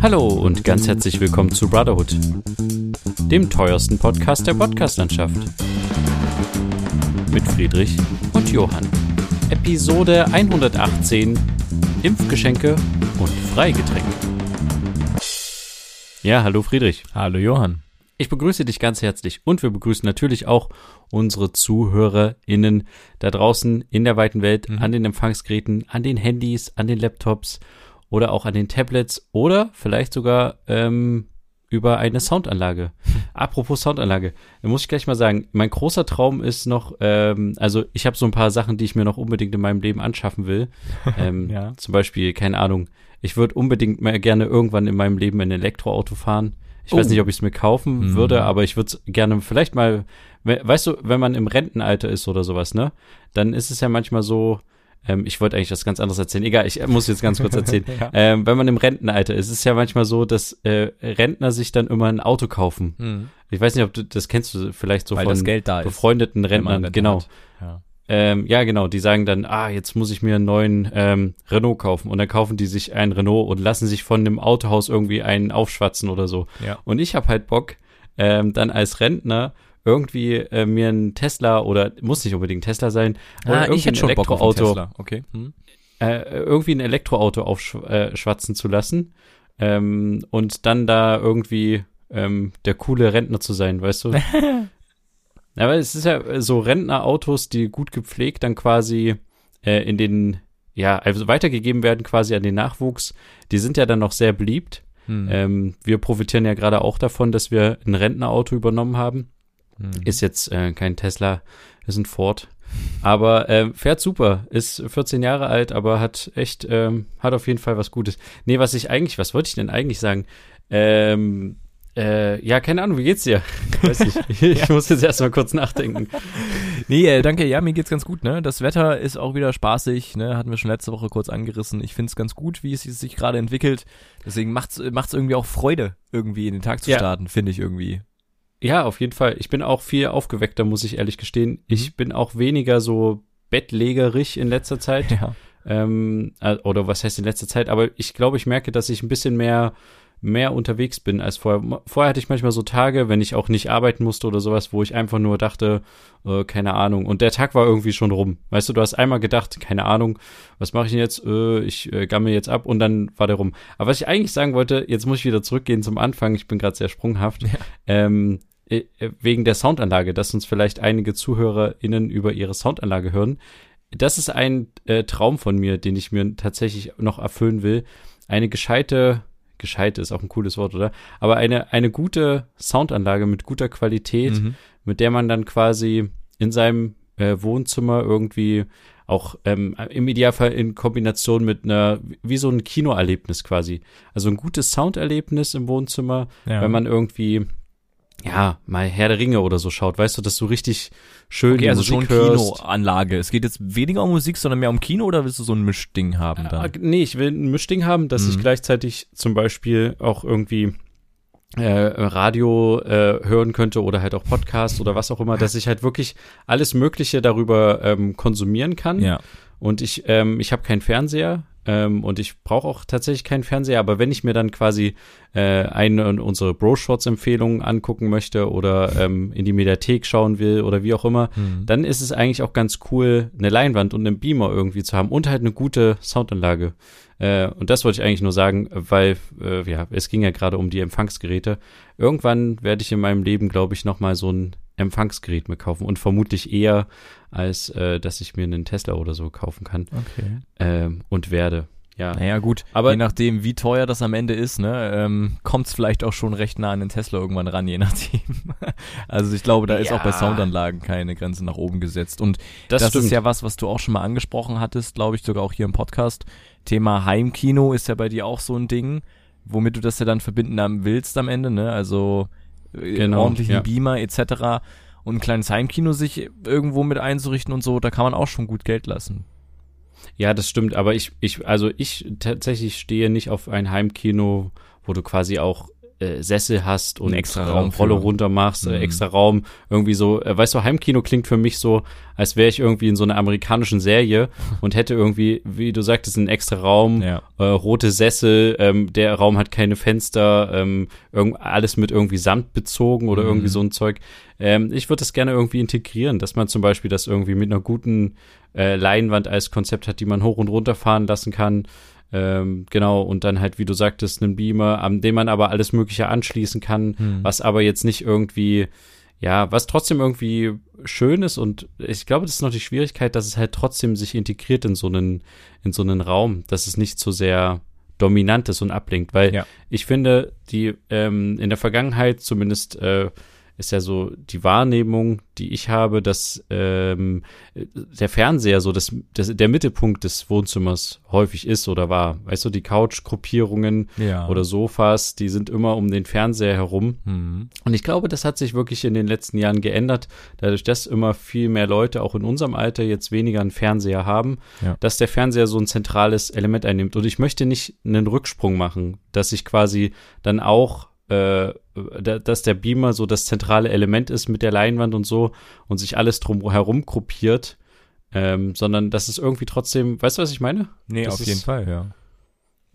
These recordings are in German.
Hallo und ganz herzlich willkommen zu Brotherhood, dem teuersten Podcast der Podcastlandschaft. Mit Friedrich und Johann. Episode 118 Impfgeschenke und Freigetränke. Ja, hallo Friedrich. Hallo Johann. Ich begrüße dich ganz herzlich und wir begrüßen natürlich auch unsere ZuhörerInnen da draußen in der weiten Welt, mhm. an den Empfangsgeräten, an den Handys, an den Laptops oder auch an den Tablets oder vielleicht sogar ähm, über eine Soundanlage. Apropos Soundanlage, da muss ich gleich mal sagen, mein großer Traum ist noch, ähm, also ich habe so ein paar Sachen, die ich mir noch unbedingt in meinem Leben anschaffen will. Ähm, ja. Zum Beispiel, keine Ahnung, ich würde unbedingt mal gerne irgendwann in meinem Leben ein Elektroauto fahren. Ich oh. weiß nicht, ob ich es mir kaufen mhm. würde, aber ich würde es gerne vielleicht mal, weißt du, wenn man im Rentenalter ist oder sowas, ne, dann ist es ja manchmal so, ähm, ich wollte eigentlich was ganz anderes erzählen. Egal, ich muss jetzt ganz kurz erzählen. ja. ähm, wenn man im Rentenalter ist, ist es ja manchmal so, dass äh, Rentner sich dann immer ein Auto kaufen. Mhm. Ich weiß nicht, ob du das kennst du vielleicht so Weil von befreundeten ist, Rentnern. Genau. Ja. Ähm, ja, genau, die sagen dann, ah, jetzt muss ich mir einen neuen ähm, Renault kaufen. Und dann kaufen die sich einen Renault und lassen sich von dem Autohaus irgendwie einen aufschwatzen oder so. Ja. Und ich habe halt Bock, ähm, dann als Rentner irgendwie äh, mir ein Tesla oder muss nicht unbedingt Tesla sein, oder ah, irgendwie ich hätte ein Elektroauto, okay. Hm. Äh, irgendwie ein Elektroauto aufschwatzen äh, zu lassen ähm, und dann da irgendwie ähm, der coole Rentner zu sein, weißt du? Aber es ist ja so Rentnerautos, die gut gepflegt dann quasi äh, in den, ja, also weitergegeben werden quasi an den Nachwuchs. Die sind ja dann noch sehr beliebt. Hm. Ähm, wir profitieren ja gerade auch davon, dass wir ein Rentnerauto übernommen haben. Hm. Ist jetzt äh, kein Tesla, ist ein Ford. Aber äh, fährt super, ist 14 Jahre alt, aber hat echt, ähm, hat auf jeden Fall was Gutes. Nee, was ich eigentlich, was wollte ich denn eigentlich sagen? Ähm, äh, ja, keine Ahnung, wie geht's dir? Weiß nicht. Ich ja. muss jetzt erstmal kurz nachdenken. Nee, äh, danke, ja, mir geht's ganz gut, ne? Das Wetter ist auch wieder spaßig, ne? Hatten wir schon letzte Woche kurz angerissen. Ich find's ganz gut, wie es sich gerade entwickelt. Deswegen macht's, macht's irgendwie auch Freude, irgendwie in den Tag zu ja. starten, finde ich irgendwie. Ja, auf jeden Fall. Ich bin auch viel aufgeweckter, muss ich ehrlich gestehen. Mhm. Ich bin auch weniger so bettlägerig in letzter Zeit. Ja. Ähm, äh, oder was heißt in letzter Zeit? Aber ich glaube, ich merke, dass ich ein bisschen mehr mehr unterwegs bin als vorher. Vorher hatte ich manchmal so Tage, wenn ich auch nicht arbeiten musste oder sowas, wo ich einfach nur dachte, äh, keine Ahnung. Und der Tag war irgendwie schon rum. Weißt du, du hast einmal gedacht, keine Ahnung, was mache ich denn jetzt? Äh, ich äh, gammel jetzt ab und dann war der rum. Aber was ich eigentlich sagen wollte, jetzt muss ich wieder zurückgehen zum Anfang. Ich bin gerade sehr sprunghaft. Ja. Ähm, äh, wegen der Soundanlage, dass uns vielleicht einige ZuhörerInnen über ihre Soundanlage hören. Das ist ein äh, Traum von mir, den ich mir tatsächlich noch erfüllen will. Eine gescheite gescheit ist auch ein cooles Wort, oder? Aber eine, eine gute Soundanlage mit guter Qualität, mhm. mit der man dann quasi in seinem äh, Wohnzimmer irgendwie auch ähm, im Idealfall in Kombination mit einer, wie so ein Kinoerlebnis quasi. Also ein gutes Sounderlebnis im Wohnzimmer, ja. wenn man irgendwie ja, mal Herr der Ringe oder so schaut, weißt du, dass du richtig schön okay, also Musik schon Kinoanlage. Es geht jetzt weniger um Musik, sondern mehr um Kino oder willst du so ein Mischding haben dann? Äh, nee, ich will ein Mischding haben, dass mhm. ich gleichzeitig zum Beispiel auch irgendwie äh, Radio äh, hören könnte oder halt auch Podcast oder was auch immer, dass ich halt wirklich alles Mögliche darüber ähm, konsumieren kann. Ja. Und ich, ähm, ich habe keinen Fernseher, ähm, und ich brauche auch tatsächlich keinen Fernseher, aber wenn ich mir dann quasi äh, eine unsere Bro-Shorts-Empfehlungen angucken möchte oder ähm, in die Mediathek schauen will oder wie auch immer, mhm. dann ist es eigentlich auch ganz cool, eine Leinwand und einen Beamer irgendwie zu haben und halt eine gute Soundanlage. Äh, und das wollte ich eigentlich nur sagen, weil äh, ja, es ging ja gerade um die Empfangsgeräte. Irgendwann werde ich in meinem Leben, glaube ich, noch mal so ein Empfangsgerät mir kaufen und vermutlich eher, als äh, dass ich mir einen Tesla oder so kaufen kann. Okay. Ähm, und werde. Ja. Naja, gut, aber je nachdem, wie teuer das am Ende ist, ne, ähm, kommt es vielleicht auch schon recht nah an den Tesla irgendwann ran, je nachdem. also ich glaube, da ist ja. auch bei Soundanlagen keine Grenze nach oben gesetzt. Und das, das ist ja was, was du auch schon mal angesprochen hattest, glaube ich, sogar auch hier im Podcast. Thema Heimkino ist ja bei dir auch so ein Ding, womit du das ja dann verbinden willst am Ende, ne? Also genau, ordentlichen ja. Beamer etc. Und ein kleines Heimkino sich irgendwo mit einzurichten und so, da kann man auch schon gut Geld lassen. Ja, das stimmt, aber ich, ich, also ich tatsächlich stehe nicht auf ein Heimkino, wo du quasi auch äh, Sessel hast und extra Raum Rolle runter machst, äh, mhm. extra Raum, irgendwie so, äh, weißt du, Heimkino klingt für mich so, als wäre ich irgendwie in so einer amerikanischen Serie und hätte irgendwie, wie du sagtest, einen extra Raum, ja. äh, rote Sessel, ähm, der Raum hat keine Fenster, ähm, irgend, alles mit irgendwie Samt bezogen oder mhm. irgendwie so ein Zeug. Ähm, ich würde das gerne irgendwie integrieren, dass man zum Beispiel das irgendwie mit einer guten äh, Leinwand als Konzept hat, die man hoch und runter fahren lassen kann. Ähm, genau, und dann halt, wie du sagtest, einen Beamer, an dem man aber alles Mögliche anschließen kann, hm. was aber jetzt nicht irgendwie, ja, was trotzdem irgendwie schön ist und ich glaube, das ist noch die Schwierigkeit, dass es halt trotzdem sich integriert in so einen, in so einen Raum, dass es nicht so sehr dominant ist und ablenkt, weil ja. ich finde, die ähm, in der Vergangenheit zumindest äh, ist ja so die Wahrnehmung, die ich habe, dass ähm, der Fernseher so das, das, der Mittelpunkt des Wohnzimmers häufig ist oder war. Weißt du, die Couchgruppierungen ja. oder Sofas, die sind immer um den Fernseher herum. Mhm. Und ich glaube, das hat sich wirklich in den letzten Jahren geändert, dadurch, dass immer viel mehr Leute auch in unserem Alter jetzt weniger einen Fernseher haben, ja. dass der Fernseher so ein zentrales Element einnimmt. Und ich möchte nicht einen Rücksprung machen, dass ich quasi dann auch äh, dass der Beamer so das zentrale Element ist mit der Leinwand und so und sich alles drumherum gruppiert, ähm, sondern dass es irgendwie trotzdem, weißt du, was ich meine? Nee, das auf jeden Fall, ja.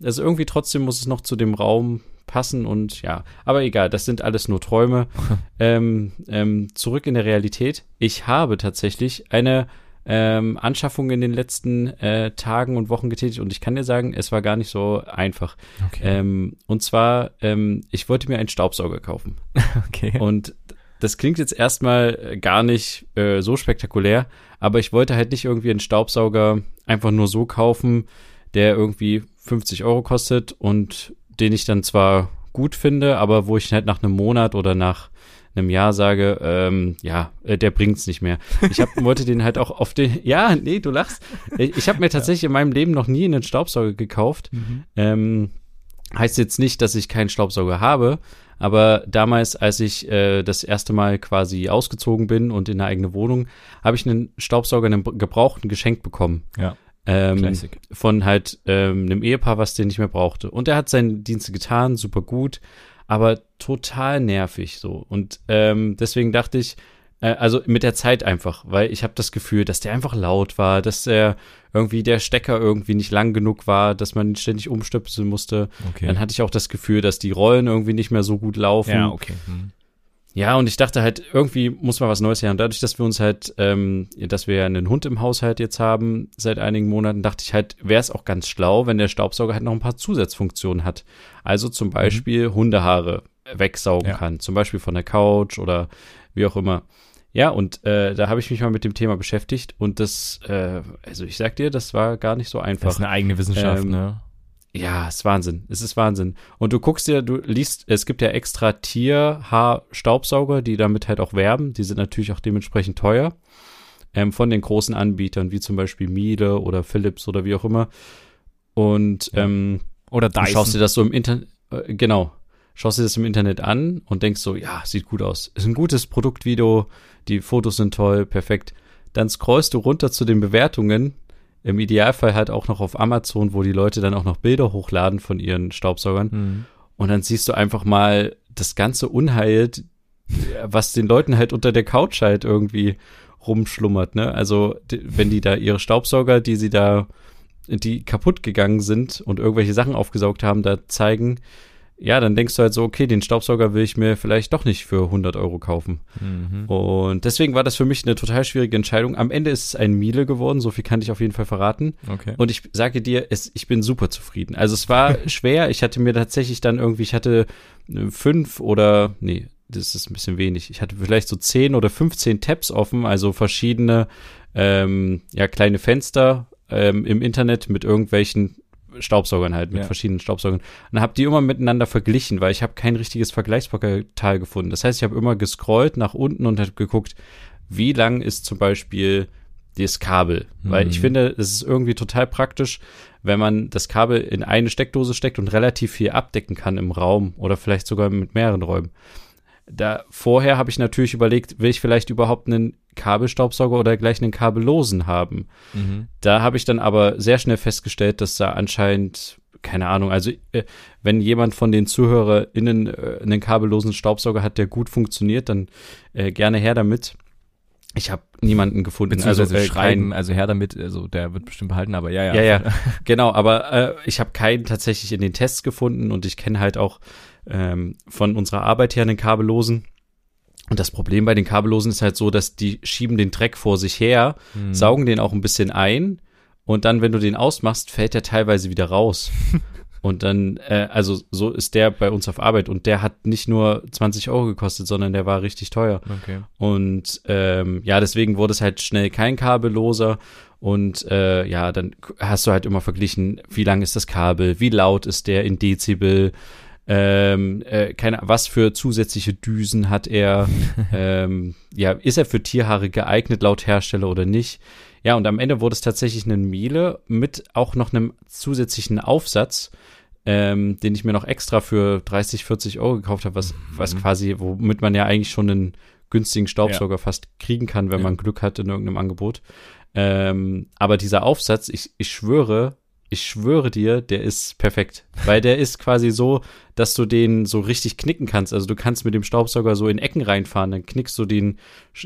Also irgendwie trotzdem muss es noch zu dem Raum passen und ja, aber egal, das sind alles nur Träume. ähm, ähm, zurück in der Realität. Ich habe tatsächlich eine ähm, Anschaffungen in den letzten äh, Tagen und Wochen getätigt und ich kann dir sagen, es war gar nicht so einfach. Okay. Ähm, und zwar, ähm, ich wollte mir einen Staubsauger kaufen. Okay. Und das klingt jetzt erstmal gar nicht äh, so spektakulär, aber ich wollte halt nicht irgendwie einen Staubsauger einfach nur so kaufen, der irgendwie 50 Euro kostet und den ich dann zwar gut finde, aber wo ich halt nach einem Monat oder nach einem Jahr sage, ähm, ja, äh, der bringt's nicht mehr. Ich hab, wollte den halt auch auf den, ja, nee, du lachst. Ich habe mir tatsächlich ja. in meinem Leben noch nie einen Staubsauger gekauft. Mhm. Ähm, heißt jetzt nicht, dass ich keinen Staubsauger habe, aber damals, als ich äh, das erste Mal quasi ausgezogen bin und in eine eigene Wohnung, habe ich einen Staubsauger, einen gebrauchten geschenkt bekommen. Ja. Ähm, von halt ähm, einem Ehepaar, was den nicht mehr brauchte. Und er hat seine Dienste getan, super gut aber total nervig so. Und ähm, deswegen dachte ich, äh, also mit der Zeit einfach, weil ich habe das Gefühl, dass der einfach laut war, dass der irgendwie der Stecker irgendwie nicht lang genug war, dass man ihn ständig umstöpseln musste. Okay. Dann hatte ich auch das Gefühl, dass die Rollen irgendwie nicht mehr so gut laufen. Ja, okay. Hm. Ja, und ich dachte halt, irgendwie muss man was Neues her. Und dadurch, dass wir uns halt, ähm, dass wir ja einen Hund im Haushalt jetzt haben seit einigen Monaten, dachte ich halt, wäre es auch ganz schlau, wenn der Staubsauger halt noch ein paar Zusatzfunktionen hat. Also zum mhm. Beispiel mhm. Hundehaare wegsaugen ja. kann, zum Beispiel von der Couch oder wie auch immer. Ja, und äh, da habe ich mich mal mit dem Thema beschäftigt und das, äh, also ich sag dir, das war gar nicht so einfach. Das ist eine eigene Wissenschaft, ähm, ne? Ja, ist Wahnsinn. Es ist Wahnsinn. Und du guckst dir, du liest, es gibt ja extra Tierhaar-Staubsauger, die damit halt auch werben. Die sind natürlich auch dementsprechend teuer. Ähm, von den großen Anbietern, wie zum Beispiel Miele oder Philips oder wie auch immer. Und, ja. ähm, oder Dyson. Du schaust dir das so im Internet, äh, genau. Schaust dir das im Internet an und denkst so, ja, sieht gut aus. Ist ein gutes Produktvideo, die Fotos sind toll, perfekt. Dann scrollst du runter zu den Bewertungen im Idealfall halt auch noch auf Amazon, wo die Leute dann auch noch Bilder hochladen von ihren Staubsaugern. Mhm. Und dann siehst du einfach mal das ganze Unheil, was den Leuten halt unter der Couch halt irgendwie rumschlummert, ne? Also, wenn die da ihre Staubsauger, die sie da, die kaputt gegangen sind und irgendwelche Sachen aufgesaugt haben, da zeigen, ja, dann denkst du halt so, okay, den Staubsauger will ich mir vielleicht doch nicht für 100 Euro kaufen. Mhm. Und deswegen war das für mich eine total schwierige Entscheidung. Am Ende ist es ein Miele geworden, so viel kann ich auf jeden Fall verraten. Okay. Und ich sage dir, es, ich bin super zufrieden. Also es war schwer. Ich hatte mir tatsächlich dann irgendwie, ich hatte äh, fünf oder, nee, das ist ein bisschen wenig. Ich hatte vielleicht so zehn oder 15 Tabs offen, also verschiedene, ähm, ja, kleine Fenster ähm, im Internet mit irgendwelchen Staubsaugern halt, mit ja. verschiedenen Staubsaugern. Und habe die immer miteinander verglichen, weil ich habe kein richtiges Vergleichsportal gefunden. Das heißt, ich habe immer gescrollt nach unten und habe geguckt, wie lang ist zum Beispiel das Kabel. Mhm. Weil ich mhm. finde, es ist irgendwie total praktisch, wenn man das Kabel in eine Steckdose steckt und relativ viel abdecken kann im Raum oder vielleicht sogar mit mehreren Räumen. Da vorher habe ich natürlich überlegt, will ich vielleicht überhaupt einen Kabelstaubsauger oder gleich einen kabellosen haben. Mhm. Da habe ich dann aber sehr schnell festgestellt, dass da anscheinend keine Ahnung, also äh, wenn jemand von den ZuhörerInnen äh, einen kabellosen Staubsauger hat, der gut funktioniert, dann äh, gerne her damit. Ich habe niemanden gefunden. Also äh, schreiben, also her damit, also der wird bestimmt behalten, aber ja, ja. Ja, ja, genau, aber äh, ich habe keinen tatsächlich in den Tests gefunden und ich kenne halt auch ähm, von unserer Arbeit her einen kabellosen. Und das Problem bei den kabellosen ist halt so, dass die schieben den Dreck vor sich her, hm. saugen den auch ein bisschen ein und dann, wenn du den ausmachst, fällt der teilweise wieder raus. Und dann, äh, also so ist der bei uns auf Arbeit und der hat nicht nur 20 Euro gekostet, sondern der war richtig teuer. Okay. Und ähm, ja, deswegen wurde es halt schnell kein kabelloser. Und äh, ja, dann hast du halt immer verglichen, wie lang ist das Kabel, wie laut ist der in Dezibel, ähm, äh, keine, was für zusätzliche Düsen hat er, ähm, ja, ist er für Tierhaare geeignet laut Hersteller oder nicht? Ja, und am Ende wurde es tatsächlich eine Miele mit auch noch einem zusätzlichen Aufsatz, ähm, den ich mir noch extra für 30, 40 Euro gekauft habe, was, mhm. was quasi, womit man ja eigentlich schon einen günstigen Staubsauger ja. fast kriegen kann, wenn ja. man Glück hat in irgendeinem Angebot. Ähm, aber dieser Aufsatz, ich, ich schwöre, ich schwöre dir, der ist perfekt. Weil der ist quasi so, dass du den so richtig knicken kannst. Also du kannst mit dem Staubsauger so in Ecken reinfahren, dann knickst du den,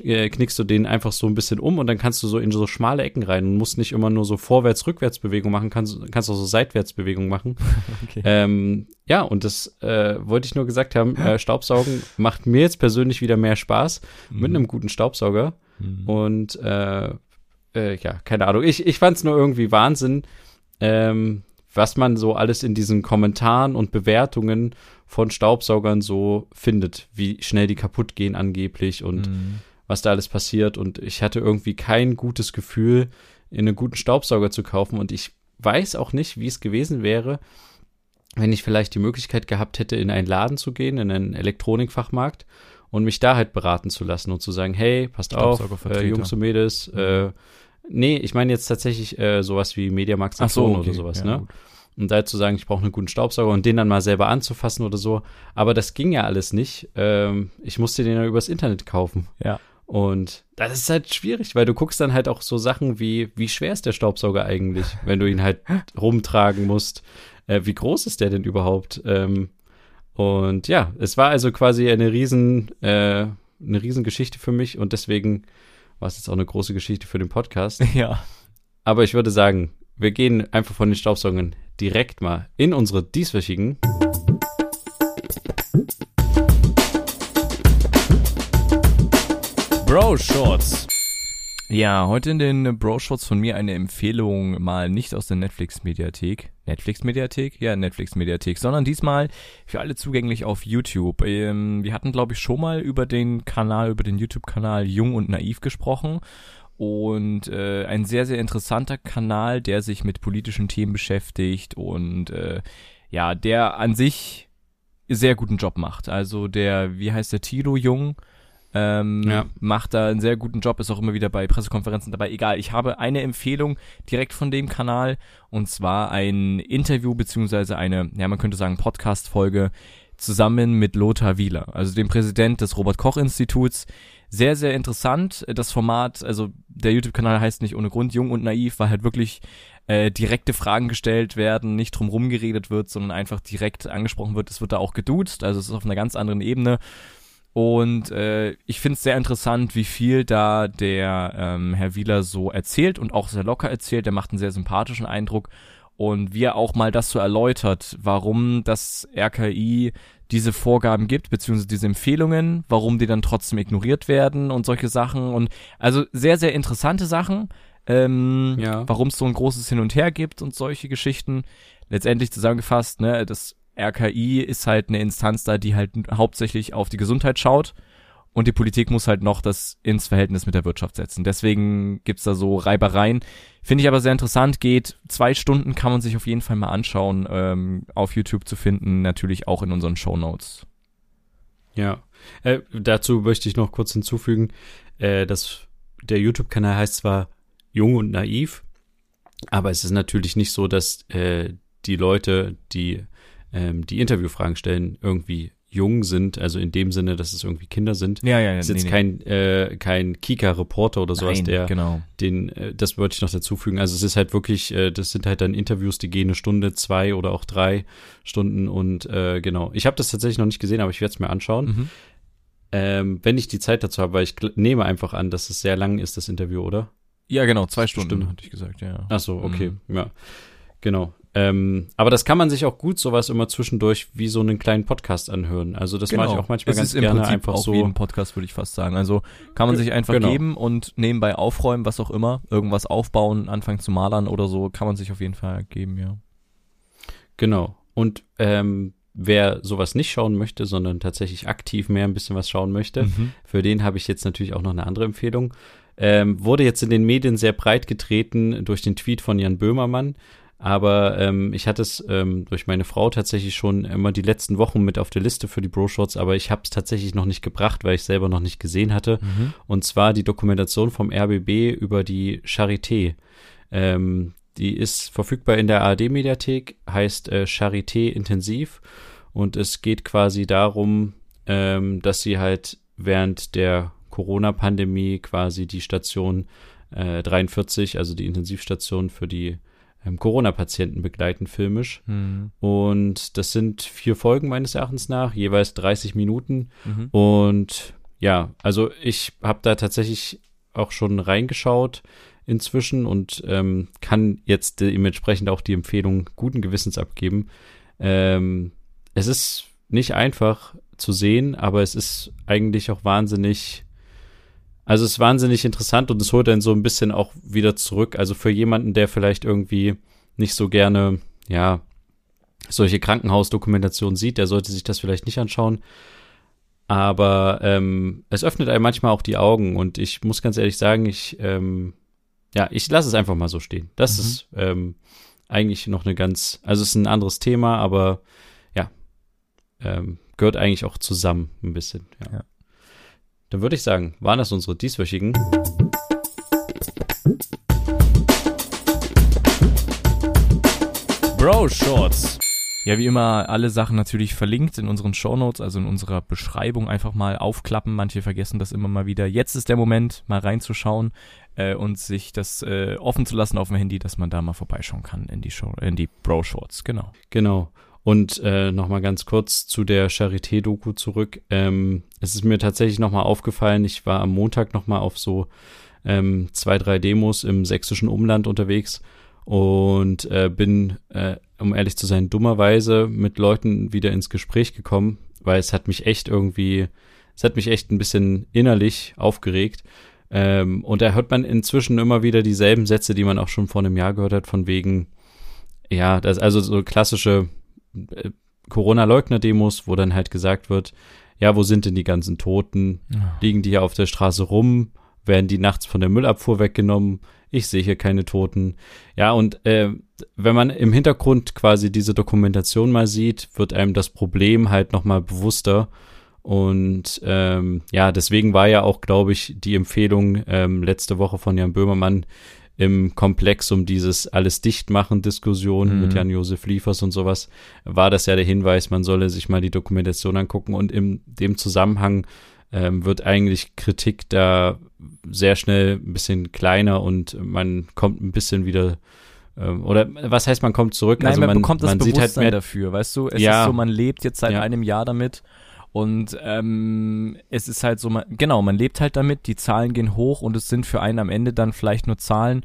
äh, knickst du den einfach so ein bisschen um und dann kannst du so in so schmale Ecken rein und musst nicht immer nur so Vorwärts-Rückwärts-Bewegung machen, kannst, kannst auch so Seitwärts-Bewegung machen. Okay. Ähm, ja, und das äh, wollte ich nur gesagt haben, äh, Staubsaugen macht mir jetzt persönlich wieder mehr Spaß mhm. mit einem guten Staubsauger. Mhm. Und äh, äh, ja, keine Ahnung. Ich, ich fand es nur irgendwie Wahnsinn, ähm, was man so alles in diesen Kommentaren und Bewertungen von Staubsaugern so findet, wie schnell die kaputt gehen angeblich und mhm. was da alles passiert. Und ich hatte irgendwie kein gutes Gefühl, in einen guten Staubsauger zu kaufen. Und ich weiß auch nicht, wie es gewesen wäre, wenn ich vielleicht die Möglichkeit gehabt hätte, in einen Laden zu gehen, in einen Elektronikfachmarkt und mich da halt beraten zu lassen und zu sagen, hey, passt auf, äh, Jungs und Mädels, mhm. äh, Nee, ich meine jetzt tatsächlich äh, sowas wie Mediamarkt Saturn so, okay. oder sowas, ja, ne? Gut. Und da zu sagen, ich brauche einen guten Staubsauger und den dann mal selber anzufassen oder so. Aber das ging ja alles nicht. Ähm, ich musste den ja übers Internet kaufen. Ja. Und das ist halt schwierig, weil du guckst dann halt auch so Sachen wie, wie schwer ist der Staubsauger eigentlich, wenn du ihn halt rumtragen musst. Äh, wie groß ist der denn überhaupt? Ähm, und ja, es war also quasi eine riesen, äh, eine riesen Geschichte für mich und deswegen war es jetzt auch eine große Geschichte für den Podcast. Ja. Aber ich würde sagen, wir gehen einfach von den Staubsaugern direkt mal in unsere dieswöchigen. Bro Shorts. Ja, heute in den Bro-Shots von mir eine Empfehlung mal nicht aus der Netflix-Mediathek. Netflix-Mediathek? Ja, Netflix-Mediathek, sondern diesmal für alle zugänglich auf YouTube. Ähm, wir hatten, glaube ich, schon mal über den Kanal, über den YouTube-Kanal Jung und Naiv gesprochen. Und äh, ein sehr, sehr interessanter Kanal, der sich mit politischen Themen beschäftigt und äh, ja, der an sich sehr guten Job macht. Also der, wie heißt der, Tilo Jung? Ähm, ja. Macht da einen sehr guten Job, ist auch immer wieder bei Pressekonferenzen dabei. Egal, ich habe eine Empfehlung direkt von dem Kanal und zwar ein Interview beziehungsweise eine, ja, man könnte sagen Podcast-Folge zusammen mit Lothar Wieler, also dem Präsident des Robert-Koch-Instituts. Sehr, sehr interessant. Das Format, also der YouTube-Kanal heißt nicht ohne Grund Jung und Naiv, weil halt wirklich äh, direkte Fragen gestellt werden, nicht drum geredet wird, sondern einfach direkt angesprochen wird. Es wird da auch geduzt, also es ist auf einer ganz anderen Ebene. Und äh, ich finde es sehr interessant, wie viel da der ähm, Herr Wieler so erzählt und auch sehr locker erzählt. Der macht einen sehr sympathischen Eindruck. Und wie er auch mal das so erläutert, warum das RKI diese Vorgaben gibt, beziehungsweise diese Empfehlungen, warum die dann trotzdem ignoriert werden und solche Sachen. Und also sehr, sehr interessante Sachen. Ähm, ja. Warum es so ein großes Hin und Her gibt und solche Geschichten. Letztendlich zusammengefasst, ne, das RKI ist halt eine Instanz da, die halt hauptsächlich auf die Gesundheit schaut und die Politik muss halt noch das ins Verhältnis mit der Wirtschaft setzen. Deswegen gibt's da so Reibereien. Finde ich aber sehr interessant, geht zwei Stunden, kann man sich auf jeden Fall mal anschauen, ähm, auf YouTube zu finden, natürlich auch in unseren Show Notes. Ja, äh, dazu möchte ich noch kurz hinzufügen, äh, dass der YouTube-Kanal heißt zwar Jung und Naiv, aber es ist natürlich nicht so, dass äh, die Leute, die ähm, die Interviewfragen stellen, irgendwie jung sind, also in dem Sinne, dass es irgendwie Kinder sind. Ja, ja, ja. Ist jetzt nee, kein, äh, kein Kika-Reporter oder sowas, Nein, der genau. den, äh, das wollte ich noch dazu fügen. Also es ist halt wirklich, äh, das sind halt dann Interviews, die gehen eine Stunde, zwei oder auch drei Stunden und äh, genau. Ich habe das tatsächlich noch nicht gesehen, aber ich werde es mir anschauen. Mhm. Ähm, wenn ich die Zeit dazu habe, weil ich nehme einfach an, dass es sehr lang ist, das Interview, oder? Ja, genau, zwei Stunden, Stimmt. hatte ich gesagt, ja. Ach so, okay, mhm. ja. Genau. Ähm, aber das kann man sich auch gut sowas immer zwischendurch wie so einen kleinen Podcast anhören. Also das genau. mache ich auch manchmal es ganz ist im gerne Prinzip einfach auch so. Wie ein Podcast würde ich fast sagen. Also kann man sich einfach genau. geben und nebenbei aufräumen, was auch immer, irgendwas aufbauen, anfangen zu malern oder so, kann man sich auf jeden Fall geben, ja. Genau. Und ähm, wer sowas nicht schauen möchte, sondern tatsächlich aktiv mehr ein bisschen was schauen möchte, Mhm. für den habe ich jetzt natürlich auch noch eine andere Empfehlung. Ähm, wurde jetzt in den Medien sehr breit getreten durch den Tweet von Jan Böhmermann. Aber ähm, ich hatte es ähm, durch meine Frau tatsächlich schon immer die letzten Wochen mit auf der Liste für die Bro-Shorts, aber ich habe es tatsächlich noch nicht gebracht, weil ich selber noch nicht gesehen hatte. Mhm. Und zwar die Dokumentation vom RBB über die Charité. Ähm, die ist verfügbar in der ARD-Mediathek, heißt äh, Charité Intensiv. Und es geht quasi darum, ähm, dass sie halt während der Corona-Pandemie quasi die Station äh, 43, also die Intensivstation für die ähm, Corona-Patienten begleiten, filmisch. Mhm. Und das sind vier Folgen meines Erachtens nach, jeweils 30 Minuten. Mhm. Und ja, also ich habe da tatsächlich auch schon reingeschaut inzwischen und ähm, kann jetzt dementsprechend auch die Empfehlung guten Gewissens abgeben. Ähm, es ist nicht einfach zu sehen, aber es ist eigentlich auch wahnsinnig, also es ist wahnsinnig interessant und es holt dann so ein bisschen auch wieder zurück. Also für jemanden, der vielleicht irgendwie nicht so gerne, ja, solche Krankenhausdokumentationen sieht, der sollte sich das vielleicht nicht anschauen. Aber ähm, es öffnet einem manchmal auch die Augen und ich muss ganz ehrlich sagen, ich, ähm, ja, ich lasse es einfach mal so stehen. Das Mhm. ist ähm, eigentlich noch eine ganz, also es ist ein anderes Thema, aber ja, ähm, gehört eigentlich auch zusammen ein bisschen. Ja. Ja. Dann würde ich sagen, waren das unsere dieswöchigen Bro Shorts. Ja, wie immer, alle Sachen natürlich verlinkt in unseren Shownotes, also in unserer Beschreibung einfach mal aufklappen. Manche vergessen das immer mal wieder. Jetzt ist der Moment, mal reinzuschauen äh, und sich das äh, offen zu lassen auf dem Handy, dass man da mal vorbeischauen kann in die Show, in die Bro Shorts, genau. Genau. Und äh, nochmal ganz kurz zu der Charité-Doku zurück. Ähm, es ist mir tatsächlich nochmal aufgefallen, ich war am Montag nochmal auf so ähm, zwei, drei Demos im sächsischen Umland unterwegs und äh, bin, äh, um ehrlich zu sein, dummerweise mit Leuten wieder ins Gespräch gekommen, weil es hat mich echt irgendwie, es hat mich echt ein bisschen innerlich aufgeregt. Ähm, und da hört man inzwischen immer wieder dieselben Sätze, die man auch schon vor einem Jahr gehört hat, von wegen, ja, das also so klassische Corona-Leugner-Demos, wo dann halt gesagt wird, ja, wo sind denn die ganzen Toten? Liegen die hier auf der Straße rum? Werden die nachts von der Müllabfuhr weggenommen? Ich sehe hier keine Toten. Ja, und äh, wenn man im Hintergrund quasi diese Dokumentation mal sieht, wird einem das Problem halt nochmal bewusster. Und ähm, ja, deswegen war ja auch, glaube ich, die Empfehlung ähm, letzte Woche von Jan Böhmermann im Komplex um dieses alles dichtmachen Diskussion Mhm. mit Jan-Josef Liefers und sowas, war das ja der Hinweis, man solle sich mal die Dokumentation angucken und in dem Zusammenhang ähm, wird eigentlich Kritik da sehr schnell ein bisschen kleiner und man kommt ein bisschen wieder ähm, oder was heißt man kommt zurück? Nein, also man, man bekommt das man sieht halt Bewusstsein mehr, dafür, weißt du? Es Ja. ist so, man lebt jetzt seit Ja. einem Jahr damit und ähm, es ist halt so, man, genau, man lebt halt damit, die Zahlen gehen hoch und es sind für einen am Ende dann vielleicht nur Zahlen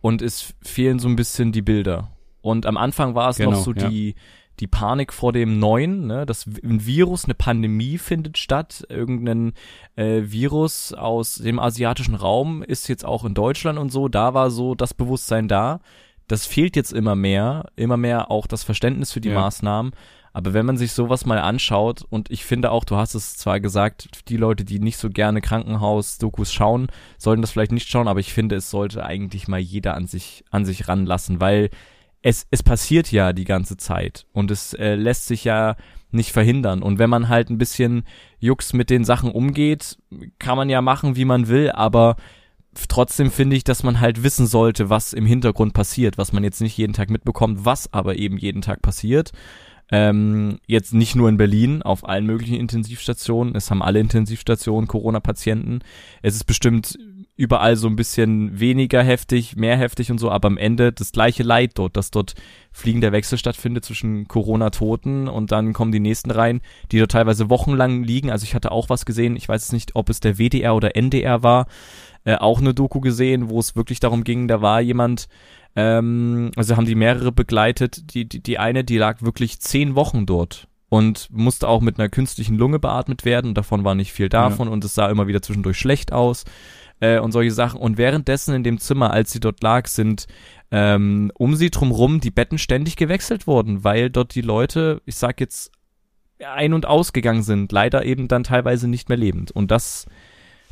und es fehlen so ein bisschen die Bilder. Und am Anfang war es Genau, noch so ja. die, die Panik vor dem Neuen, ne? Das ein Virus, eine Pandemie findet statt, irgendein äh, Virus aus dem asiatischen Raum ist jetzt auch in Deutschland und so, da war so das Bewusstsein da. Das fehlt jetzt immer mehr, immer mehr auch das Verständnis für die Ja. Maßnahmen. Aber wenn man sich sowas mal anschaut, und ich finde auch, du hast es zwar gesagt, die Leute, die nicht so gerne Krankenhaus-Dokus schauen, sollten das vielleicht nicht schauen, aber ich finde, es sollte eigentlich mal jeder an sich, an sich ranlassen, weil es, es passiert ja die ganze Zeit und es äh, lässt sich ja nicht verhindern. Und wenn man halt ein bisschen Jux mit den Sachen umgeht, kann man ja machen, wie man will, aber trotzdem finde ich, dass man halt wissen sollte, was im Hintergrund passiert, was man jetzt nicht jeden Tag mitbekommt, was aber eben jeden Tag passiert. Ähm, jetzt nicht nur in Berlin, auf allen möglichen Intensivstationen. Es haben alle Intensivstationen Corona-Patienten. Es ist bestimmt überall so ein bisschen weniger heftig, mehr heftig und so, aber am Ende das gleiche Leid dort, dass dort fliegender Wechsel stattfindet zwischen Corona-Toten und dann kommen die nächsten rein, die dort teilweise wochenlang liegen. Also ich hatte auch was gesehen, ich weiß nicht, ob es der WDR oder NDR war, äh, auch eine Doku gesehen, wo es wirklich darum ging, da war jemand, ähm, also haben die mehrere begleitet, die, die, die eine, die lag wirklich zehn Wochen dort und musste auch mit einer künstlichen Lunge beatmet werden. Davon war nicht viel davon ja. und es sah immer wieder zwischendurch schlecht aus äh, und solche Sachen. Und währenddessen in dem Zimmer, als sie dort lag, sind ähm, um sie drumrum die Betten ständig gewechselt worden, weil dort die Leute, ich sag jetzt, ein- und ausgegangen sind, leider eben dann teilweise nicht mehr lebend. Und das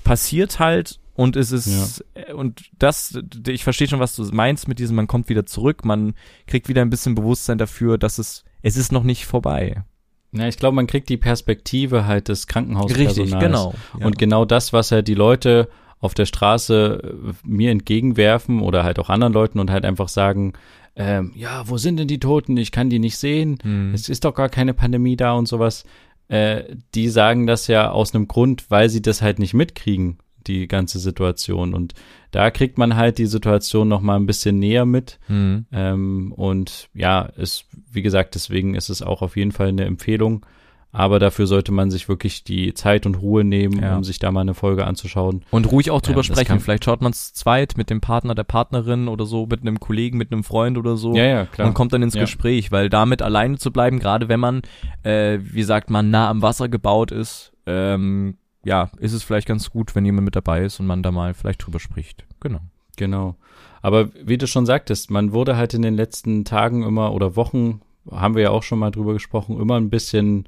passiert halt und es ist, ja. Äh, und das, ich verstehe schon, was du meinst mit diesem, man kommt wieder zurück, man kriegt wieder ein bisschen Bewusstsein dafür, dass es, es ist noch nicht vorbei. Ja, ich glaube, man kriegt die Perspektive halt des Krankenhauspersonals. Richtig, genau. Ja. Und genau das, was halt die Leute auf der Straße äh, mir entgegenwerfen oder halt auch anderen Leuten und halt einfach sagen, ähm, ja, wo sind denn die Toten? Ich kann die nicht sehen. Hm. Es ist doch gar keine Pandemie da und sowas. Äh, die sagen das ja aus einem Grund, weil sie das halt nicht mitkriegen, die ganze Situation. Und da kriegt man halt die Situation noch mal ein bisschen näher mit. Hm. Ähm, und ja, ist, wie gesagt, deswegen ist es auch auf jeden Fall eine Empfehlung, aber dafür sollte man sich wirklich die Zeit und Ruhe nehmen, ja. um sich da mal eine Folge anzuschauen. Und ruhig auch drüber ja, sprechen. Vielleicht schaut man es zweit mit dem Partner, der Partnerin oder so, mit einem Kollegen, mit einem Freund oder so. Ja, ja, klar. Und kommt dann ins ja. Gespräch, weil damit alleine zu bleiben, gerade wenn man, äh, wie sagt man, nah am Wasser gebaut ist, ähm, ja, ist es vielleicht ganz gut, wenn jemand mit dabei ist und man da mal vielleicht drüber spricht. Genau. Genau. Aber wie du schon sagtest, man wurde halt in den letzten Tagen immer oder Wochen, haben wir ja auch schon mal drüber gesprochen, immer ein bisschen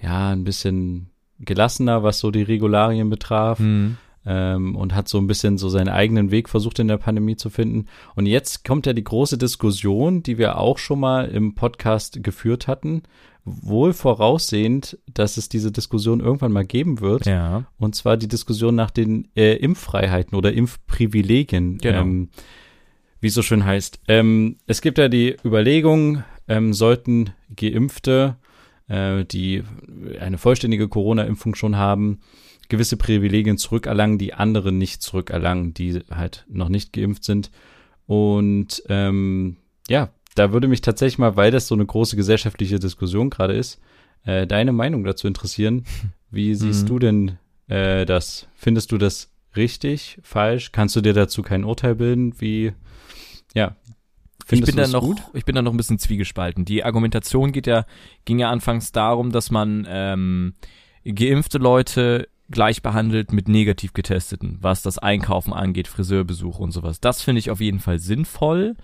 ja, ein bisschen gelassener, was so die Regularien betraf. Mhm. Ähm, und hat so ein bisschen so seinen eigenen Weg versucht in der Pandemie zu finden. Und jetzt kommt ja die große Diskussion, die wir auch schon mal im Podcast geführt hatten, wohl voraussehend, dass es diese Diskussion irgendwann mal geben wird. Ja. Und zwar die Diskussion nach den äh, Impffreiheiten oder Impfprivilegien. Genau. Ähm, wie es so schön heißt. Ähm, es gibt ja die Überlegung, ähm, sollten Geimpfte äh, die eine vollständige Corona-Impfung schon haben, gewisse Privilegien zurückerlangen, die andere nicht zurückerlangen, die halt noch nicht geimpft sind. Und ähm, ja, da würde mich tatsächlich mal, weil das so eine große gesellschaftliche Diskussion gerade ist, äh, deine Meinung dazu interessieren. Wie siehst mhm. du denn äh, das? Findest du das richtig, falsch? Kannst du dir dazu kein Urteil bilden? Wie, ja, Findest ich bin da noch, gut? ich bin da noch ein bisschen zwiegespalten. Die Argumentation geht ja, ging ja anfangs darum, dass man ähm, geimpfte Leute gleich behandelt mit negativ getesteten, was das Einkaufen angeht, Friseurbesuch und sowas. Das finde ich auf jeden Fall sinnvoll.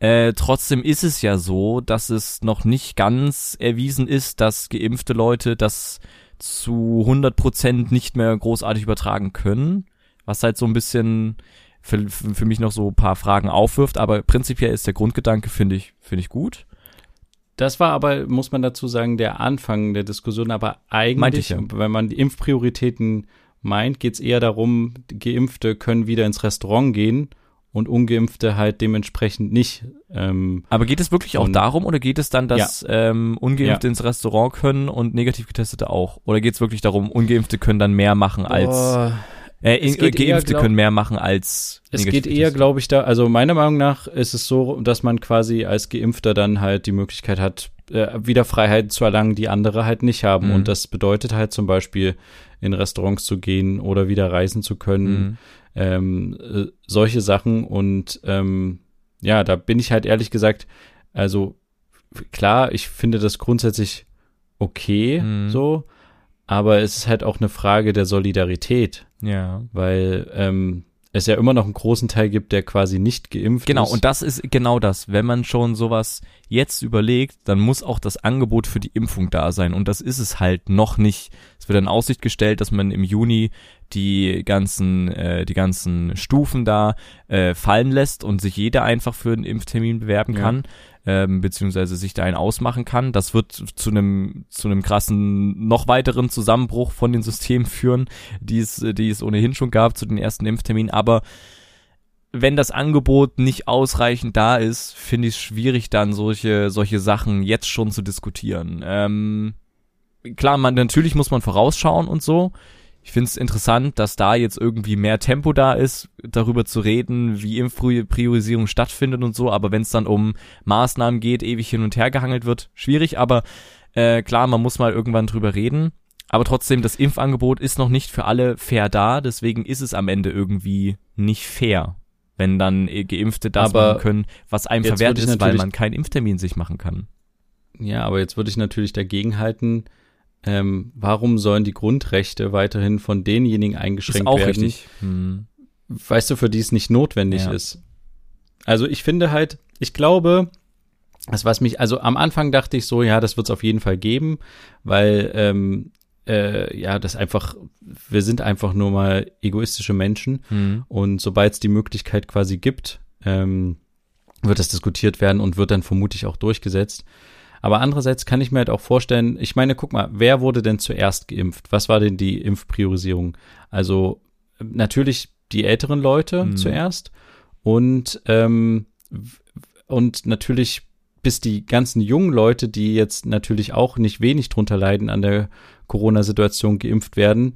Äh, trotzdem ist es ja so, dass es noch nicht ganz erwiesen ist, dass geimpfte Leute das zu 100 Prozent nicht mehr großartig übertragen können, was halt so ein bisschen für, für mich noch so ein paar Fragen aufwirft, aber prinzipiell ist der Grundgedanke, finde ich, finde ich gut. Das war aber, muss man dazu sagen, der Anfang der Diskussion, aber eigentlich, ja. wenn man die Impfprioritäten meint, geht es eher darum, Geimpfte können wieder ins Restaurant gehen und Ungeimpfte halt dementsprechend nicht. Ähm, aber geht es wirklich auch darum oder geht es dann, dass ja. ähm, Ungeimpfte ja. ins Restaurant können und negativ getestete auch? Oder geht es wirklich darum, Ungeimpfte können dann mehr machen als. Oh äh, in, Geimpfte eher, glaub, können mehr machen als. Es geht eher, glaube ich, da, also meiner Meinung nach ist es so, dass man quasi als Geimpfter dann halt die Möglichkeit hat, äh, wieder Freiheiten zu erlangen, die andere halt nicht haben. Mhm. Und das bedeutet halt zum Beispiel, in Restaurants zu gehen oder wieder reisen zu können. Mhm. Ähm, äh, solche Sachen. Und ähm, ja, da bin ich halt ehrlich gesagt, also klar, ich finde das grundsätzlich okay, mhm. so, aber es ist halt auch eine Frage der Solidarität. Ja. Weil ähm, es ja immer noch einen großen Teil gibt, der quasi nicht geimpft genau, ist. Genau, und das ist genau das. Wenn man schon sowas jetzt überlegt, dann muss auch das Angebot für die Impfung da sein. Und das ist es halt noch nicht. Es wird in Aussicht gestellt, dass man im Juni die ganzen, äh, die ganzen Stufen da äh, fallen lässt und sich jeder einfach für einen Impftermin bewerben ja. kann ähm, beziehungsweise sich da einen ausmachen kann. Das wird zu einem zu einem krassen noch weiteren Zusammenbruch von den Systemen führen, die es die es ohnehin schon gab zu den ersten Impfterminen. Aber wenn das Angebot nicht ausreichend da ist, finde ich es schwierig, dann solche, solche Sachen jetzt schon zu diskutieren. Ähm, klar, man, natürlich muss man vorausschauen und so. Ich finde es interessant, dass da jetzt irgendwie mehr Tempo da ist, darüber zu reden, wie Impfpriorisierung stattfindet und so, aber wenn es dann um Maßnahmen geht, ewig hin und her gehangelt wird, schwierig, aber äh, klar, man muss mal irgendwann drüber reden. Aber trotzdem, das Impfangebot ist noch nicht für alle fair da, deswegen ist es am Ende irgendwie nicht fair, wenn dann Geimpfte das aber machen können, was einem verwehrt ist, weil man keinen Impftermin sich machen kann. Ja, aber jetzt würde ich natürlich dagegen halten, ähm, warum sollen die Grundrechte weiterhin von denjenigen eingeschränkt ist auch werden? Richtig. Hm. Weißt du, für die es nicht notwendig ja. ist. Also ich finde halt, ich glaube, das was mich, also am Anfang dachte ich so, ja, das wird es auf jeden Fall geben, weil ähm, äh, ja, das einfach, wir sind einfach nur mal egoistische Menschen mhm. und sobald es die Möglichkeit quasi gibt, ähm, wird das diskutiert werden und wird dann vermutlich auch durchgesetzt. Aber andererseits kann ich mir halt auch vorstellen, ich meine, guck mal, wer wurde denn zuerst geimpft? Was war denn die Impfpriorisierung? Also natürlich die älteren Leute mhm. zuerst und ähm, und natürlich bis die ganzen jungen Leute, die jetzt natürlich auch nicht wenig drunter leiden an der Corona-Situation geimpft werden.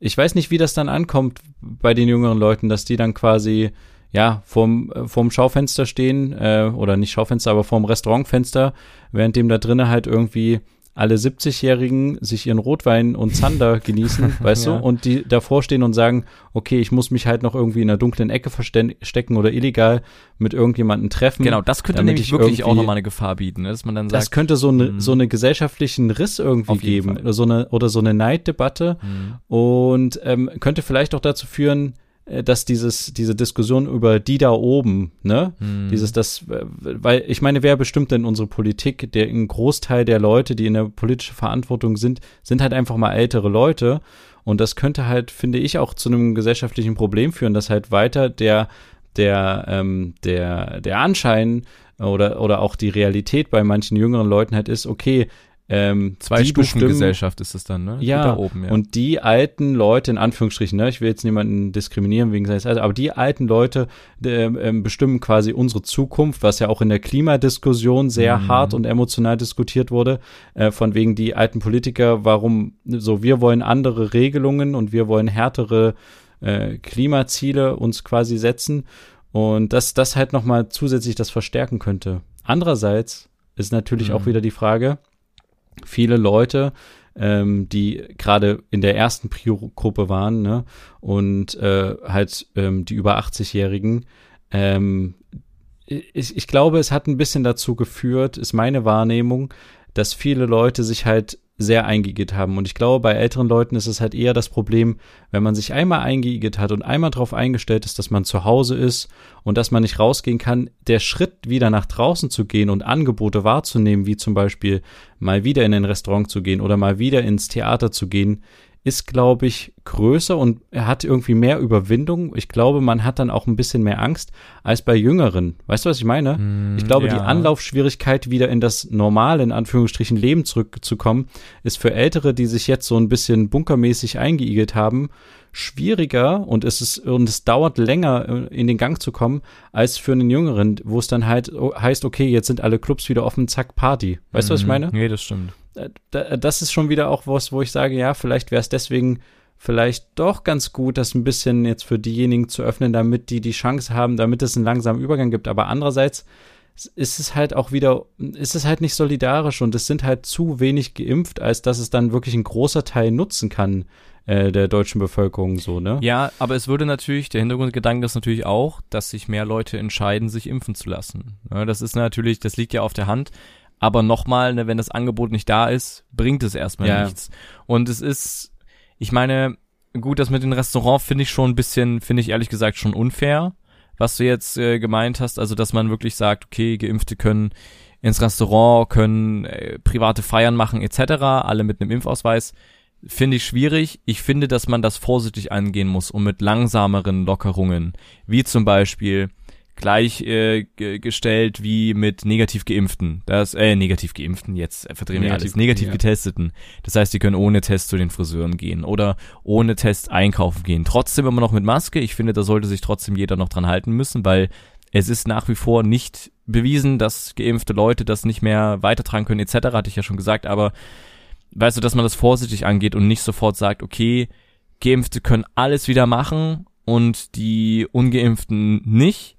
Ich weiß nicht, wie das dann ankommt bei den jüngeren Leuten, dass die dann quasi ja, vorm, vorm Schaufenster stehen, äh, oder nicht Schaufenster, aber vorm Restaurantfenster, während dem da drinnen halt irgendwie alle 70-Jährigen sich ihren Rotwein und Zander genießen, weißt ja. du, und die davor stehen und sagen, okay, ich muss mich halt noch irgendwie in einer dunklen Ecke verstecken oder illegal mit irgendjemanden treffen. Genau, das könnte nämlich wirklich auch nochmal eine Gefahr bieten, ne? dass man dann sagt. Das könnte so eine, mhm. so eine gesellschaftlichen Riss irgendwie geben oder so eine, oder so eine Neiddebatte mhm. und ähm, könnte vielleicht auch dazu führen, äh, dass dieses diese Diskussion über die da oben, ne, hm. dieses das, äh, weil ich meine, wer bestimmt denn unsere Politik? Der ein Großteil der Leute, die in der politischen Verantwortung sind, sind halt einfach mal ältere Leute und das könnte halt, finde ich, auch zu einem gesellschaftlichen Problem führen, dass halt weiter der der ähm, der der Anschein oder oder auch die Realität bei manchen jüngeren Leuten halt ist, okay, ähm, Zwei Stufen Gesellschaft ist es dann, ne? Ja, oben, ja, und die alten Leute, in Anführungsstrichen, ne, ich will jetzt niemanden diskriminieren wegen seines Alters, aber die alten Leute äh, äh, bestimmen quasi unsere Zukunft, was ja auch in der Klimadiskussion sehr mhm. hart und emotional diskutiert wurde, äh, von wegen die alten Politiker, warum so, wir wollen andere Regelungen und wir wollen härtere äh, Klimaziele uns quasi setzen und dass das halt nochmal zusätzlich das verstärken könnte. Andererseits ist natürlich mhm. auch wieder die Frage, viele Leute, ähm, die gerade in der ersten Prio-Gruppe waren, ne, und äh, halt ähm, die über 80-Jährigen, ähm, ich, ich glaube, es hat ein bisschen dazu geführt, ist meine Wahrnehmung, dass viele Leute sich halt sehr eingeigelt haben. Und ich glaube, bei älteren Leuten ist es halt eher das Problem, wenn man sich einmal eingeigelt hat und einmal darauf eingestellt ist, dass man zu Hause ist und dass man nicht rausgehen kann, der Schritt wieder nach draußen zu gehen und Angebote wahrzunehmen, wie zum Beispiel mal wieder in ein Restaurant zu gehen oder mal wieder ins Theater zu gehen, ist, glaube ich, größer und er hat irgendwie mehr Überwindung. Ich glaube, man hat dann auch ein bisschen mehr Angst als bei Jüngeren. Weißt du, was ich meine? Mm, ich glaube, ja. die Anlaufschwierigkeit, wieder in das normale, in Anführungsstrichen, Leben zurückzukommen, ist für Ältere, die sich jetzt so ein bisschen bunkermäßig eingeigelt haben, schwieriger und es ist und es dauert länger äh, in den Gang zu kommen als für einen Jüngeren, wo es dann halt heißt, okay, jetzt sind alle Clubs wieder offen, zack, Party. Weißt du, was ich mhm. meine? Nee, das stimmt. Äh, das ist schon wieder auch was, wo ich sage, ja, vielleicht wäre es deswegen vielleicht doch ganz gut, das ein bisschen jetzt für diejenigen zu öffnen, damit die die Chance haben, damit es einen langsamen Übergang gibt. Aber andererseits ist es halt auch wieder, ist es halt nicht solidarisch und es sind halt zu wenig geimpft, als dass es dann wirklich ein großer Teil nutzen kann äh, der deutschen Bevölkerung so, ne? Ja, aber es würde natürlich, der Hintergrundgedanke ist natürlich auch, dass sich mehr Leute entscheiden, sich impfen zu lassen. Ja, das ist natürlich, das liegt ja auf der Hand. Aber nochmal, ne, wenn das Angebot nicht da ist, bringt es erstmal ja. nichts. Und es ist, ich meine, gut, das mit dem Restaurant finde ich schon ein bisschen, finde ich ehrlich gesagt schon unfair, was du jetzt äh, gemeint hast. Also, dass man wirklich sagt, okay, Geimpfte können ins Restaurant, können äh, private Feiern machen etc., alle mit einem Impfausweis. Finde ich schwierig. Ich finde, dass man das vorsichtig angehen muss und mit langsameren Lockerungen, wie zum Beispiel gleichgestellt äh, wie mit negativ geimpften. Das äh negativ geimpften jetzt äh, verdrehen wir alles. Negativ ja. getesteten. Das heißt, die können ohne Test zu den Friseuren gehen oder ohne Test einkaufen gehen. Trotzdem immer noch mit Maske. Ich finde, da sollte sich trotzdem jeder noch dran halten müssen, weil es ist nach wie vor nicht bewiesen, dass geimpfte Leute das nicht mehr weitertragen können etc. Hatte ich ja schon gesagt, aber weißt du, dass man das vorsichtig angeht und nicht sofort sagt, okay, Geimpfte können alles wieder machen und die Ungeimpften nicht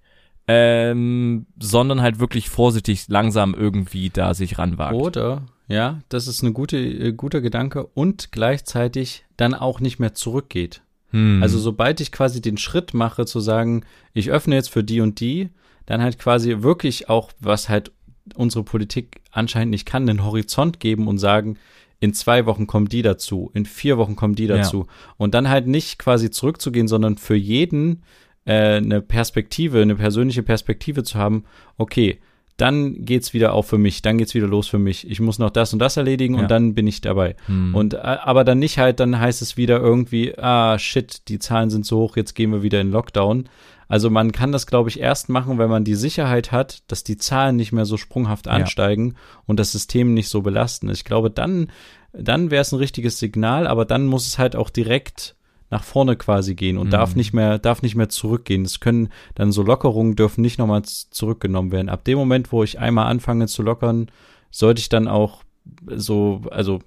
ähm, sondern halt wirklich vorsichtig langsam irgendwie da sich ranwagt. Oder, ja, das ist ein gute, äh, guter Gedanke und gleichzeitig dann auch nicht mehr zurückgeht. Hm. Also sobald ich quasi den Schritt mache zu sagen, ich öffne jetzt für die und die, dann halt quasi wirklich auch, was halt unsere Politik anscheinend nicht kann, einen Horizont geben und sagen, in zwei Wochen kommen die dazu, in vier Wochen kommen die dazu. Ja. Und dann halt nicht quasi zurückzugehen, sondern für jeden äh, eine Perspektive, eine persönliche Perspektive zu haben, okay, dann geht's wieder auch für mich, dann geht's wieder los für mich. Ich muss noch das und das erledigen ja. und dann bin ich dabei. Hm. Und äh, aber dann nicht halt, dann heißt es wieder irgendwie, ah shit, die Zahlen sind so hoch, jetzt gehen wir wieder in Lockdown. Also man kann das, glaube ich, erst machen, wenn man die Sicherheit hat, dass die Zahlen nicht mehr so sprunghaft ansteigen ja. und das System nicht so belasten. Ich glaube, dann, dann wäre es ein richtiges Signal, aber dann muss es halt auch direkt nach vorne quasi gehen und mhm. darf nicht mehr, darf nicht mehr zurückgehen. Es können dann so Lockerungen dürfen nicht nochmal zurückgenommen werden. Ab dem Moment, wo ich einmal anfange zu lockern, sollte ich dann auch so, also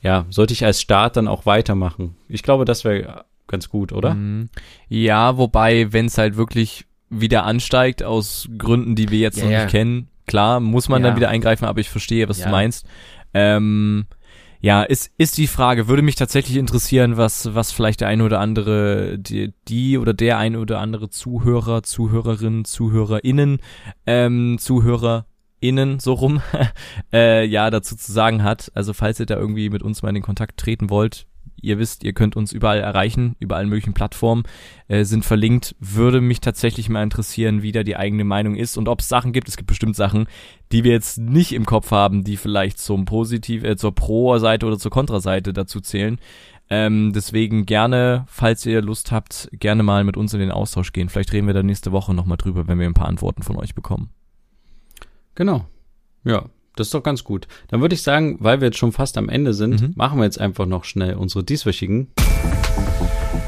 ja, sollte ich als Staat dann auch weitermachen. Ich glaube, das wäre ganz gut, oder? Mhm. Ja, wobei, wenn es halt wirklich wieder ansteigt aus Gründen, die wir jetzt ja, noch nicht kennen, klar, muss man ja. dann wieder eingreifen, aber ich verstehe, was ja. du meinst. Ähm, ja, ist, ist die Frage, würde mich tatsächlich interessieren, was, was vielleicht der eine oder andere, die, die oder der eine oder andere Zuhörer, Zuhörerin, ZuhörerInnen, ähm, ZuhörerInnen, so rum, äh, ja, dazu zu sagen hat. Also falls ihr da irgendwie mit uns mal in den Kontakt treten wollt, Ihr wisst, ihr könnt uns überall erreichen, über allen möglichen Plattformen, äh, sind verlinkt. Würde mich tatsächlich mal interessieren, wie da die eigene Meinung ist und ob es Sachen gibt. Es gibt bestimmt Sachen, die wir jetzt nicht im Kopf haben, die vielleicht zum Positiv, äh, zur Pro-Seite oder zur Kontra-Seite dazu zählen. Ähm, deswegen gerne, falls ihr Lust habt, gerne mal mit uns in den Austausch gehen. Vielleicht reden wir da nächste Woche nochmal drüber, wenn wir ein paar Antworten von euch bekommen. Genau. Ja, das ist doch ganz gut. Dann würde ich sagen, weil wir jetzt schon fast am Ende sind, mhm. machen wir jetzt einfach noch schnell unsere dieswöchigen.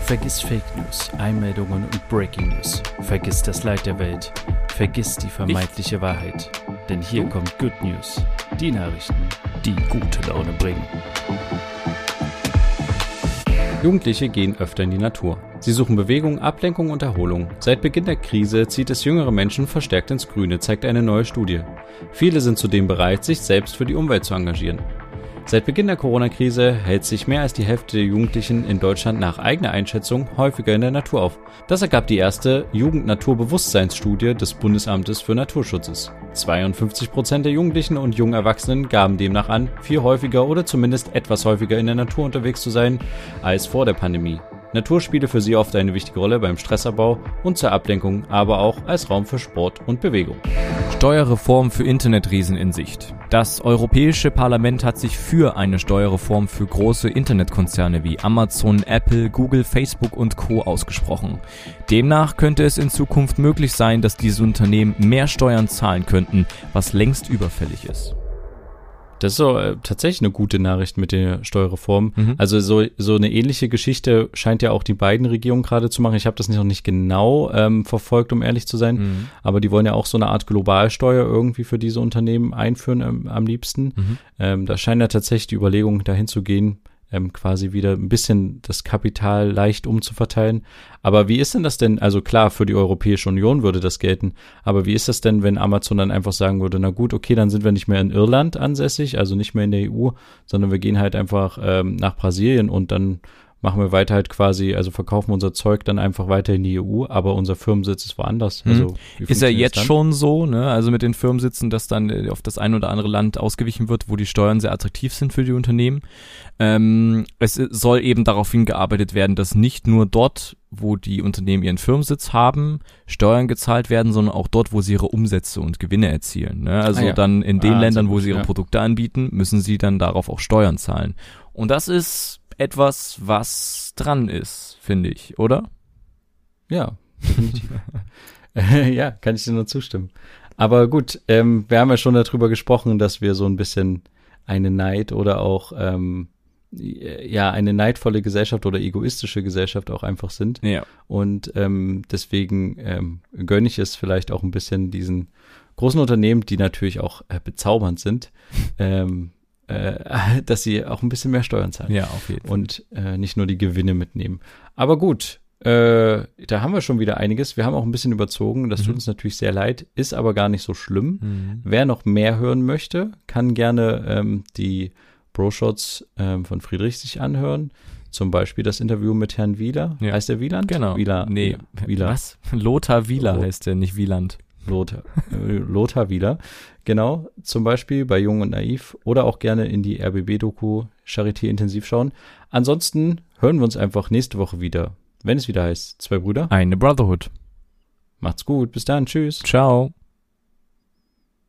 Vergiss Fake News, Einmeldungen und Breaking News. Vergiss das Leid der Welt. Vergiss die vermeintliche ich? Wahrheit. Denn hier du? kommt Good News. Die Nachrichten, die gute Laune bringen. Jugendliche gehen öfter in die Natur. Sie suchen Bewegung, Ablenkung und Erholung. Seit Beginn der Krise zieht es jüngere Menschen verstärkt ins Grüne, zeigt eine neue Studie. Viele sind zudem bereit, sich selbst für die Umwelt zu engagieren. Seit Beginn der Corona-Krise hält sich mehr als die Hälfte der Jugendlichen in Deutschland nach eigener Einschätzung häufiger in der Natur auf. Das ergab die erste Jugend-Naturbewusstseinsstudie des Bundesamtes für Naturschutzes. 52 Prozent der Jugendlichen und jungen Erwachsenen gaben demnach an, viel häufiger oder zumindest etwas häufiger in der Natur unterwegs zu sein als vor der Pandemie. Natur spiele für sie oft eine wichtige Rolle beim Stressabbau und zur Ablenkung, aber auch als Raum für Sport und Bewegung. Steuerreform für Internetriesen in Sicht. Das Europäische Parlament hat sich für eine Steuerreform für große Internetkonzerne wie Amazon, Apple, Google, Facebook und Co ausgesprochen. Demnach könnte es in Zukunft möglich sein, dass diese Unternehmen mehr Steuern zahlen könnten, was längst überfällig ist. Das ist so äh, tatsächlich eine gute Nachricht mit der Steuerreform. Mhm. Also so, so eine ähnliche Geschichte scheint ja auch die beiden Regierungen gerade zu machen. Ich habe das noch nicht genau ähm, verfolgt, um ehrlich zu sein. Mhm. Aber die wollen ja auch so eine Art Globalsteuer irgendwie für diese Unternehmen einführen ähm, am liebsten. Mhm. Ähm, da scheint ja tatsächlich die Überlegung dahin zu gehen, ähm, quasi wieder ein bisschen das Kapital leicht umzuverteilen. Aber wie ist denn das denn? Also klar, für die Europäische Union würde das gelten. Aber wie ist das denn, wenn Amazon dann einfach sagen würde, na gut, okay, dann sind wir nicht mehr in Irland ansässig, also nicht mehr in der EU, sondern wir gehen halt einfach ähm, nach Brasilien und dann machen wir weiter halt quasi, also verkaufen unser Zeug dann einfach weiter in die EU, aber unser Firmensitz ist woanders. Mhm. Also, ist ja jetzt schon so, ne? Also mit den Firmensitzen, dass dann äh, auf das ein oder andere Land ausgewichen wird, wo die Steuern sehr attraktiv sind für die Unternehmen. Ähm, es soll eben darauf hingearbeitet werden, dass nicht nur dort, wo die Unternehmen ihren Firmensitz haben, Steuern gezahlt werden, sondern auch dort, wo sie ihre Umsätze und Gewinne erzielen. Ne? Also ah, ja. dann in den ah, Ländern, wo sie ihre ja. Produkte anbieten, müssen sie dann darauf auch Steuern zahlen. Und das ist etwas, was dran ist, finde ich, oder? Ja, ja, kann ich dir nur zustimmen. Aber gut, ähm, wir haben ja schon darüber gesprochen, dass wir so ein bisschen eine Neid oder auch ähm, ja eine neidvolle Gesellschaft oder egoistische Gesellschaft auch einfach sind. Ja. Und ähm, deswegen ähm, gönne ich es vielleicht auch ein bisschen diesen großen Unternehmen, die natürlich auch äh, bezaubernd sind, ähm, äh, dass sie auch ein bisschen mehr Steuern zahlen. Ja, auf jeden Fall. Und äh, nicht nur die Gewinne mitnehmen. Aber gut, äh, da haben wir schon wieder einiges. Wir haben auch ein bisschen überzogen. Das mhm. tut uns natürlich sehr leid, ist aber gar nicht so schlimm. Mhm. Wer noch mehr hören möchte, kann gerne ähm, die Bro-Shots ähm, von Friedrich sich anhören. Zum Beispiel das Interview mit Herrn Wieler. Ja. Heißt der Wieland? Genau. Wieler. Nee, Wieler. Was? Lothar Wieler oh. heißt der, nicht Wieland. Lothar, äh, Lothar Wieler. Genau, zum Beispiel bei Jung und Naiv oder auch gerne in die RBB-Doku Charité intensiv schauen. Ansonsten hören wir uns einfach nächste Woche wieder, wenn es wieder heißt, zwei Brüder. Eine Brotherhood. Macht's gut, bis dann, tschüss. Ciao.